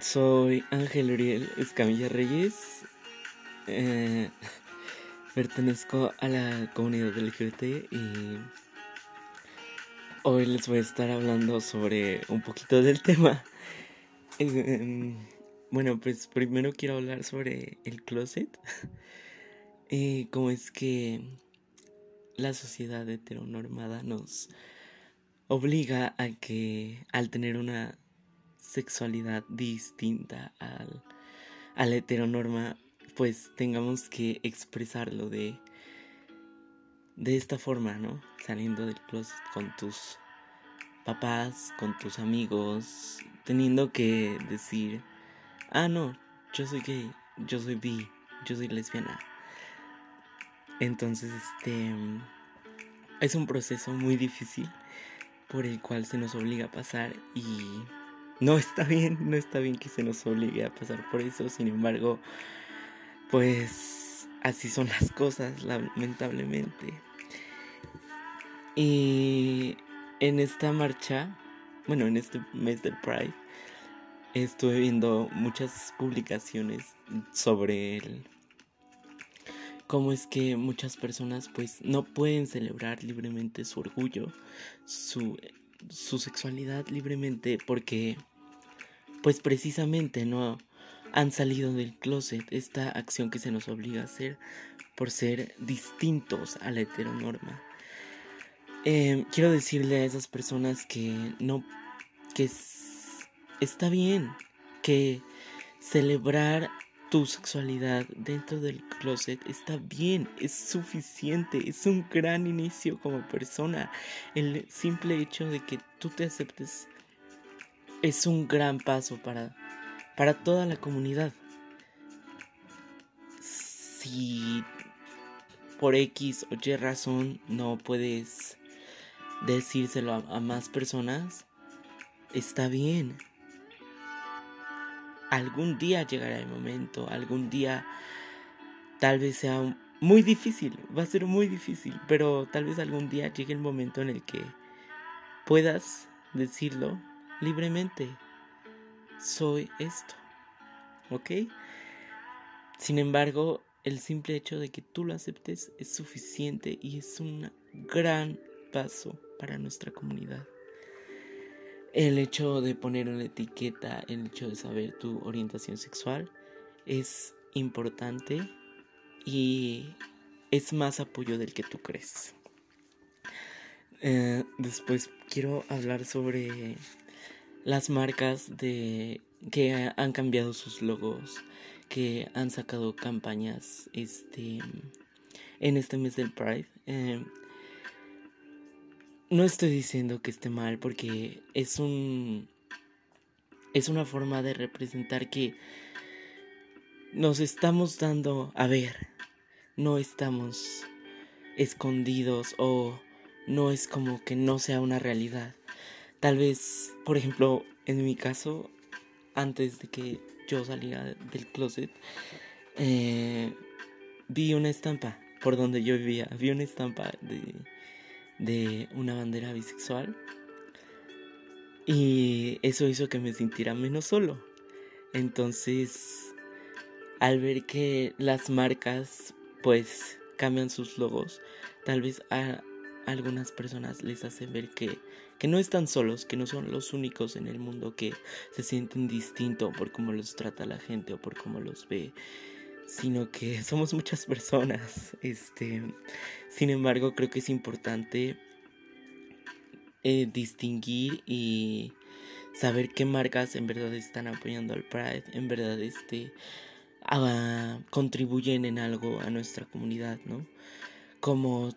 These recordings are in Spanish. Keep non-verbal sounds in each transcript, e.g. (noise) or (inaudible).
Soy Ángel Uriel Escamilla Reyes. Eh, (laughs) pertenezco a la comunidad LGBT y hoy les voy a estar hablando sobre un poquito del (laughs) tema. Eh, bueno, pues primero quiero hablar sobre el closet y (laughs) cómo es que la sociedad heteronormada nos obliga a que al tener una sexualidad distinta al, a la heteronorma, pues tengamos que expresarlo de, de esta forma, ¿no? Saliendo del closet con tus papás, con tus amigos, teniendo que decir, ah, no, yo soy gay, yo soy bi, yo soy lesbiana. Entonces, este es un proceso muy difícil por el cual se nos obliga a pasar y no está bien, no está bien que se nos obligue a pasar por eso, sin embargo, pues así son las cosas, lamentablemente. Y en esta marcha, bueno, en este mes del Pride, estuve viendo muchas publicaciones sobre cómo es que muchas personas pues no pueden celebrar libremente su orgullo, su, su sexualidad libremente porque pues precisamente no han salido del closet, esta acción que se nos obliga a hacer por ser distintos a la heteronorma. Eh, quiero decirle a esas personas que no, que está bien, que celebrar tu sexualidad dentro del closet está bien, es suficiente, es un gran inicio como persona. El simple hecho de que tú te aceptes es un gran paso para, para toda la comunidad. Si por X o Y razón no puedes decírselo a más personas, está bien algún día llegará el momento, algún día tal vez sea muy difícil, va a ser muy difícil, pero tal vez algún día llegue el momento en el que puedas decirlo libremente. Soy esto. ¿Ok? Sin embargo, el simple hecho de que tú lo aceptes es suficiente y es un gran paso para nuestra comunidad. El hecho de poner una etiqueta, el hecho de saber tu orientación sexual es importante y es más apoyo del que tú crees. Eh, después quiero hablar sobre las marcas de que han cambiado sus logos, que han sacado campañas este en este mes del Pride. Eh, no estoy diciendo que esté mal porque es un es una forma de representar que nos estamos dando a ver, no estamos escondidos o no es como que no sea una realidad. Tal vez, por ejemplo, en mi caso, antes de que yo saliera del closet, eh, vi una estampa por donde yo vivía, vi una estampa de de una bandera bisexual. Y eso hizo que me sintiera menos solo. Entonces, al ver que las marcas pues cambian sus logos, tal vez a algunas personas les hace ver que, que no están solos, que no son los únicos en el mundo que se sienten distinto por cómo los trata la gente o por cómo los ve sino que (laughs) somos muchas personas. Este, sin embargo, creo que es importante eh, distinguir y saber qué marcas en verdad están apoyando al Pride, en verdad este, contribuyen en algo a nuestra comunidad, ¿no? Como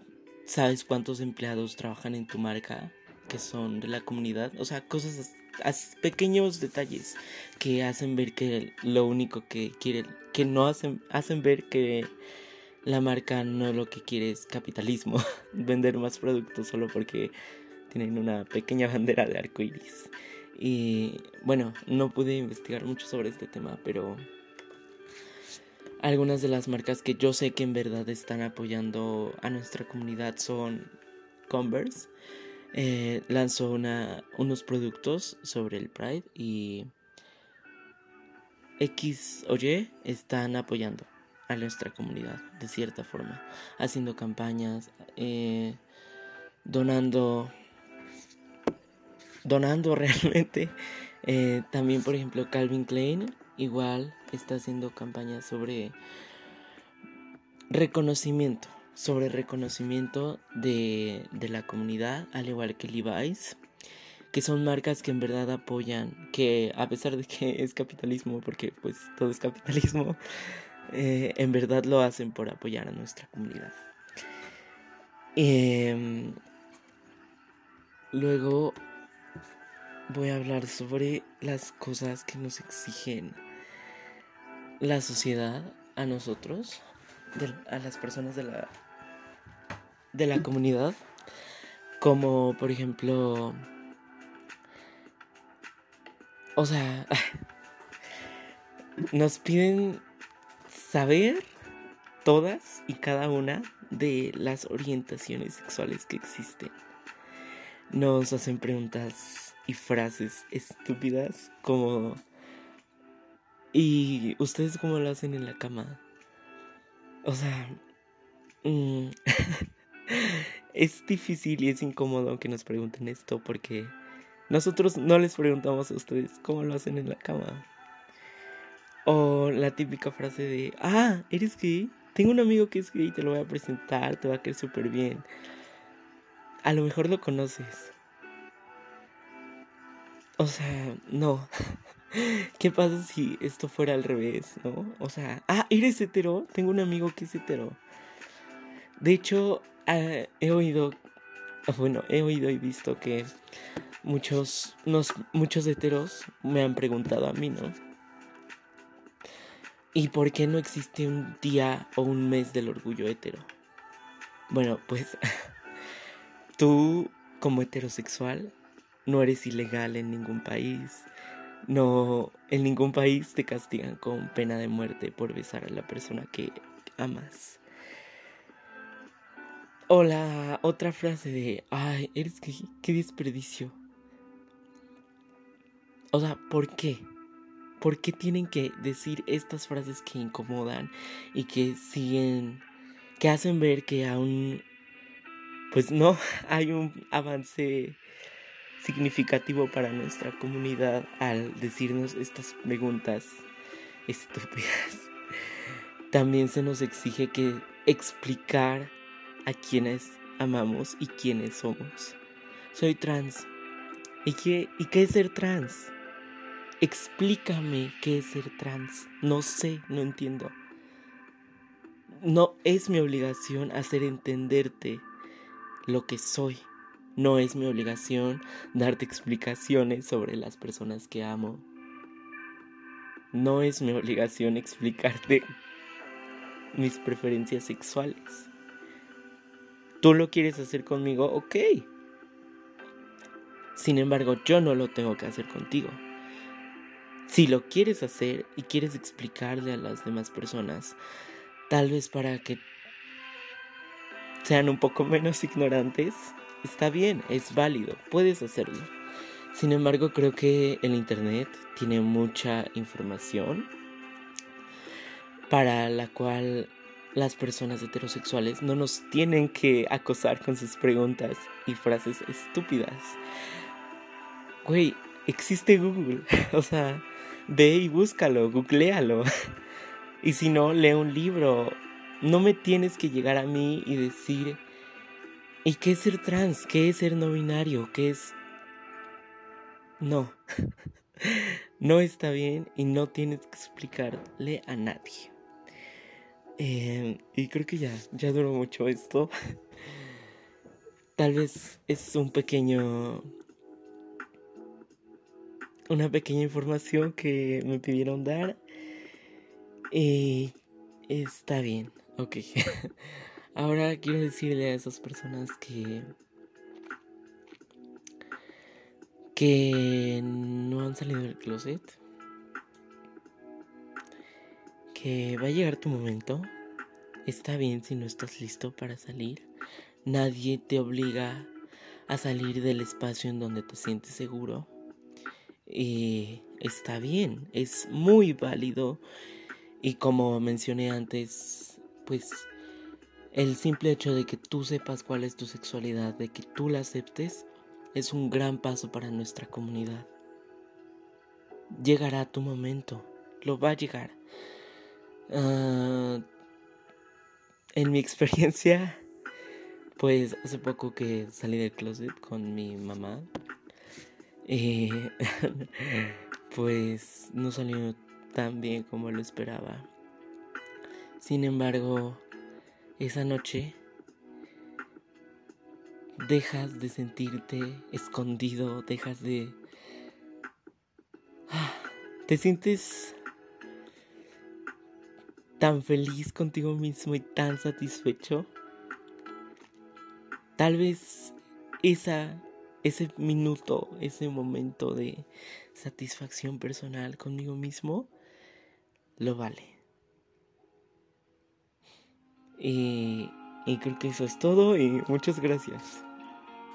sabes cuántos empleados trabajan en tu marca que son de la comunidad, o sea, cosas pequeños detalles que hacen ver que lo único que quiere, que no hacen, hacen ver que la marca no lo que quiere es capitalismo, (laughs) vender más productos solo porque tienen una pequeña bandera de arco iris. Y bueno, no pude investigar mucho sobre este tema, pero algunas de las marcas que yo sé que en verdad están apoyando a nuestra comunidad son Converse, eh, lanzó unos productos sobre el Pride y X o Y están apoyando a nuestra comunidad de cierta forma, haciendo campañas, eh, donando, donando (laughs) realmente. Eh, también, por ejemplo, Calvin Klein igual está haciendo campañas sobre reconocimiento, sobre reconocimiento de, de la comunidad, al igual que Levi's que son marcas que en verdad apoyan, que a pesar de que es capitalismo, porque pues todo es capitalismo, (laughs) eh, en verdad lo hacen por apoyar a nuestra comunidad. Em, luego voy a hablar sobre las cosas que nos exigen la sociedad a nosotros, a las personas de la, de la comunidad, como por ejemplo o sea, (laughs) nos piden saber todas y cada una de las orientaciones sexuales que existen. Nos hacen preguntas y frases estúpidas como ¿Y ustedes cómo lo hacen en la cama? O sea, mm, (laughs) es difícil y es incómodo que nos pregunten esto porque nosotros no les preguntamos a ustedes cómo lo hacen en la cama. O la típica frase de, ah, ¿eres gay? Tengo un amigo que es gay, te lo voy a presentar, te va a quedar súper bien. A lo mejor lo conoces. O sea, no. (laughs) ¿Qué pasa si esto fuera al revés, no? O sea, ah, ¿eres hetero? Tengo un amigo que es hetero. De hecho, ah, he oído, bueno, he oído y visto que muchos, muchos heteros me han preguntado a mí, ¿no? ¿Y por qué no existe un día o un mes del orgullo hetero? Bueno, pues (laughs) tú como heterosexual no eres ilegal en ningún país. No, en ningún país te castigan con pena de muerte por besar a la persona que amas. O la otra frase de, ay, eres que, qué desperdicio. O sea, ¿por qué? ¿Por qué tienen que decir estas frases que incomodan y que siguen, que hacen ver que aún, pues no (laughs) hay un avance significativo para nuestra comunidad al decirnos estas preguntas estúpidas? (laughs) También se nos exige que explicar a quienes amamos y quiénes somos. Soy trans. ¿Y qué, ¿Y qué es ser trans? Explícame qué es ser trans. No sé, no entiendo. No es mi obligación hacer entenderte lo que soy. No es mi obligación darte explicaciones sobre las personas que amo. No es mi obligación explicarte mis preferencias sexuales. Tú lo quieres hacer conmigo, ok. Sin embargo, yo no lo tengo que hacer contigo. Si lo quieres hacer y quieres explicarle a las demás personas, tal vez para que sean un poco (laughs) menos ignorantes, está bien, es válido, puedes hacerlo. Sin embargo, creo que el Internet tiene mucha información para la cual las personas heterosexuales no nos tienen que acosar con sus preguntas y frases estúpidas. Güey, existe Google, (laughs) o sea, Ve y búscalo, googlealo. (laughs) y si no, lee un libro. No me tienes que llegar a mí y decir, ¿y qué es ser trans? ¿Qué es ser no binario? ¿Qué es... No. (laughs) no está bien y no tienes que explicarle a nadie. Em, y creo que ya, ya duró mucho esto. (laughs) Tal vez es un pequeño una pequeña información que me pidieron dar. Y está bien, ok. (laughs) Ahora quiero decirle a esas personas que que no han salido del closet va a llegar tu momento. Está bien si no estás listo para salir. Nadie te obliga a salir del espacio en donde te sientes seguro. Y está bien, es muy válido y como mencioné antes, pues el simple hecho de que tú sepas cuál es tu sexualidad, de que tú la aceptes, es un gran paso para nuestra comunidad. Llegará tu momento, lo va a llegar. Ah, en mi experiencia, pues hace poco que salí del closet con mi mamá, eh, (laughs) pues no salió tan bien como lo esperaba. Sin embargo, esa noche dejas de sentirte escondido, dejas de... Te sientes tan feliz contigo mismo y tan satisfecho. Tal vez esa, ese minuto, ese momento de satisfacción personal conmigo mismo, lo vale. Y, y creo que eso es todo y muchas gracias.